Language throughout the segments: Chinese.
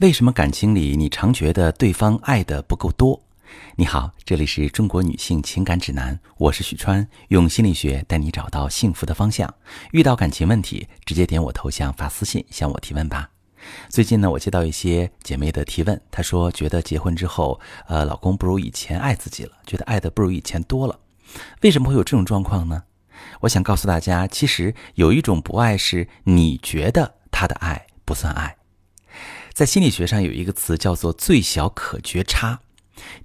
为什么感情里你常觉得对方爱的不够多？你好，这里是中国女性情感指南，我是许川，用心理学带你找到幸福的方向。遇到感情问题，直接点我头像发私信向我提问吧。最近呢，我接到一些姐妹的提问，她说觉得结婚之后，呃，老公不如以前爱自己了，觉得爱的不如以前多了。为什么会有这种状况呢？我想告诉大家，其实有一种不爱是你觉得他的爱不算爱。在心理学上有一个词叫做最小可觉差。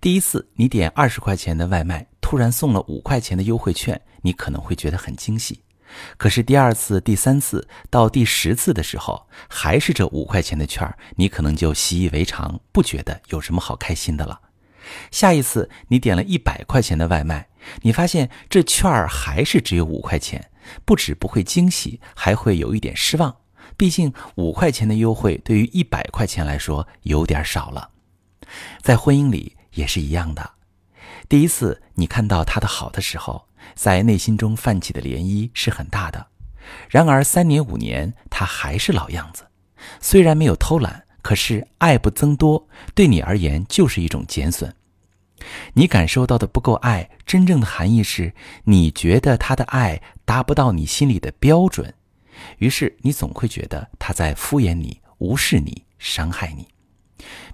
第一次你点二十块钱的外卖，突然送了五块钱的优惠券，你可能会觉得很惊喜。可是第二次、第三次到第十次的时候，还是这五块钱的券，你可能就习以为常，不觉得有什么好开心的了。下一次你点了一百块钱的外卖，你发现这券儿还是只有五块钱，不止不会惊喜，还会有一点失望。毕竟五块钱的优惠对于一百块钱来说有点少了，在婚姻里也是一样的。第一次你看到他的好的时候，在内心中泛起的涟漪是很大的。然而三年五年，他还是老样子。虽然没有偷懒，可是爱不增多，对你而言就是一种减损。你感受到的不够爱，真正的含义是你觉得他的爱达不到你心里的标准。于是你总会觉得他在敷衍你、无视你、伤害你。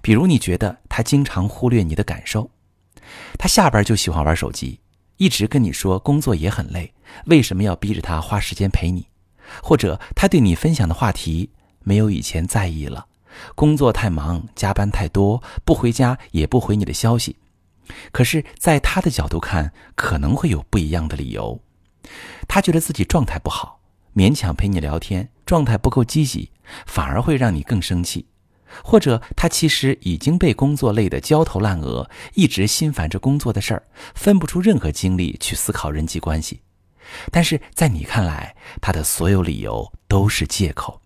比如你觉得他经常忽略你的感受，他下班就喜欢玩手机，一直跟你说工作也很累，为什么要逼着他花时间陪你？或者他对你分享的话题没有以前在意了，工作太忙，加班太多，不回家也不回你的消息。可是，在他的角度看，可能会有不一样的理由。他觉得自己状态不好。勉强陪你聊天，状态不够积极，反而会让你更生气。或者他其实已经被工作累得焦头烂额，一直心烦着工作的事儿，分不出任何精力去思考人际关系。但是在你看来，他的所有理由都是借口。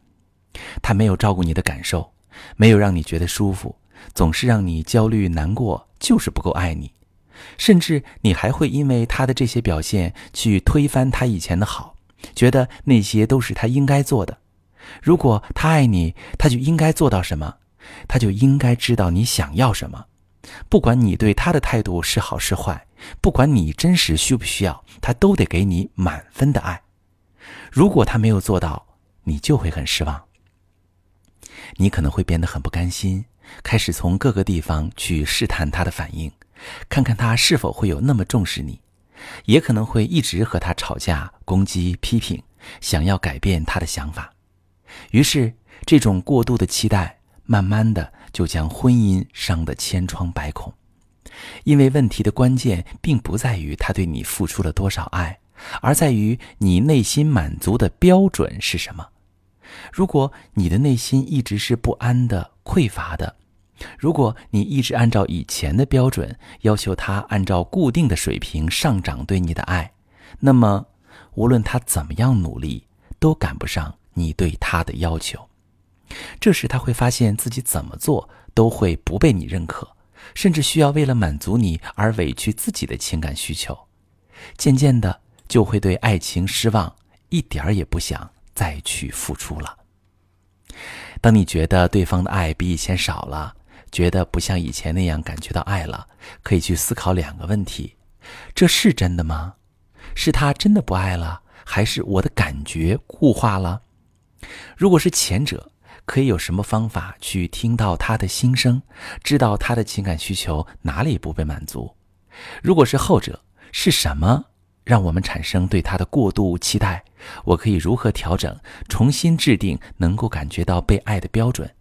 他没有照顾你的感受，没有让你觉得舒服，总是让你焦虑难过，就是不够爱你。甚至你还会因为他的这些表现去推翻他以前的好。觉得那些都是他应该做的。如果他爱你，他就应该做到什么？他就应该知道你想要什么。不管你对他的态度是好是坏，不管你真实需不需要，他都得给你满分的爱。如果他没有做到，你就会很失望。你可能会变得很不甘心，开始从各个地方去试探他的反应，看看他是否会有那么重视你。也可能会一直和他吵架、攻击、批评，想要改变他的想法。于是，这种过度的期待，慢慢的就将婚姻伤得千疮百孔。因为问题的关键并不在于他对你付出了多少爱，而在于你内心满足的标准是什么。如果你的内心一直是不安的、匮乏的，如果你一直按照以前的标准要求他按照固定的水平上涨对你的爱，那么无论他怎么样努力，都赶不上你对他的要求。这时他会发现自己怎么做都会不被你认可，甚至需要为了满足你而委屈自己的情感需求。渐渐的就会对爱情失望，一点儿也不想再去付出了。当你觉得对方的爱比以前少了，觉得不像以前那样感觉到爱了，可以去思考两个问题：这是真的吗？是他真的不爱了，还是我的感觉固化了？如果是前者，可以有什么方法去听到他的心声，知道他的情感需求哪里不被满足？如果是后者，是什么让我们产生对他的过度期待？我可以如何调整，重新制定能够感觉到被爱的标准？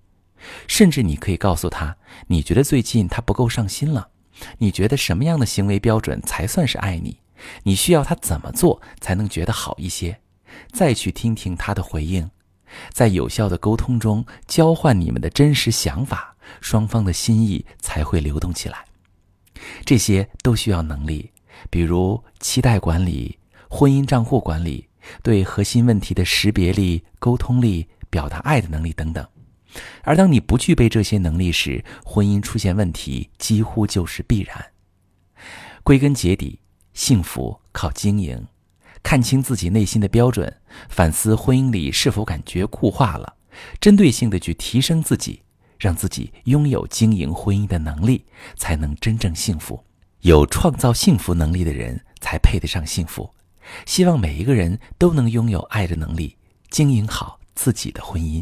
甚至你可以告诉他，你觉得最近他不够上心了，你觉得什么样的行为标准才算是爱你？你需要他怎么做才能觉得好一些？再去听听他的回应，在有效的沟通中交换你们的真实想法，双方的心意才会流动起来。这些都需要能力，比如期待管理、婚姻账户管理、对核心问题的识别力、沟通力、表达爱的能力等等。而当你不具备这些能力时，婚姻出现问题几乎就是必然。归根结底，幸福靠经营，看清自己内心的标准，反思婚姻里是否感觉固化了，针对性的去提升自己，让自己拥有经营婚姻的能力，才能真正幸福。有创造幸福能力的人，才配得上幸福。希望每一个人都能拥有爱的能力，经营好自己的婚姻。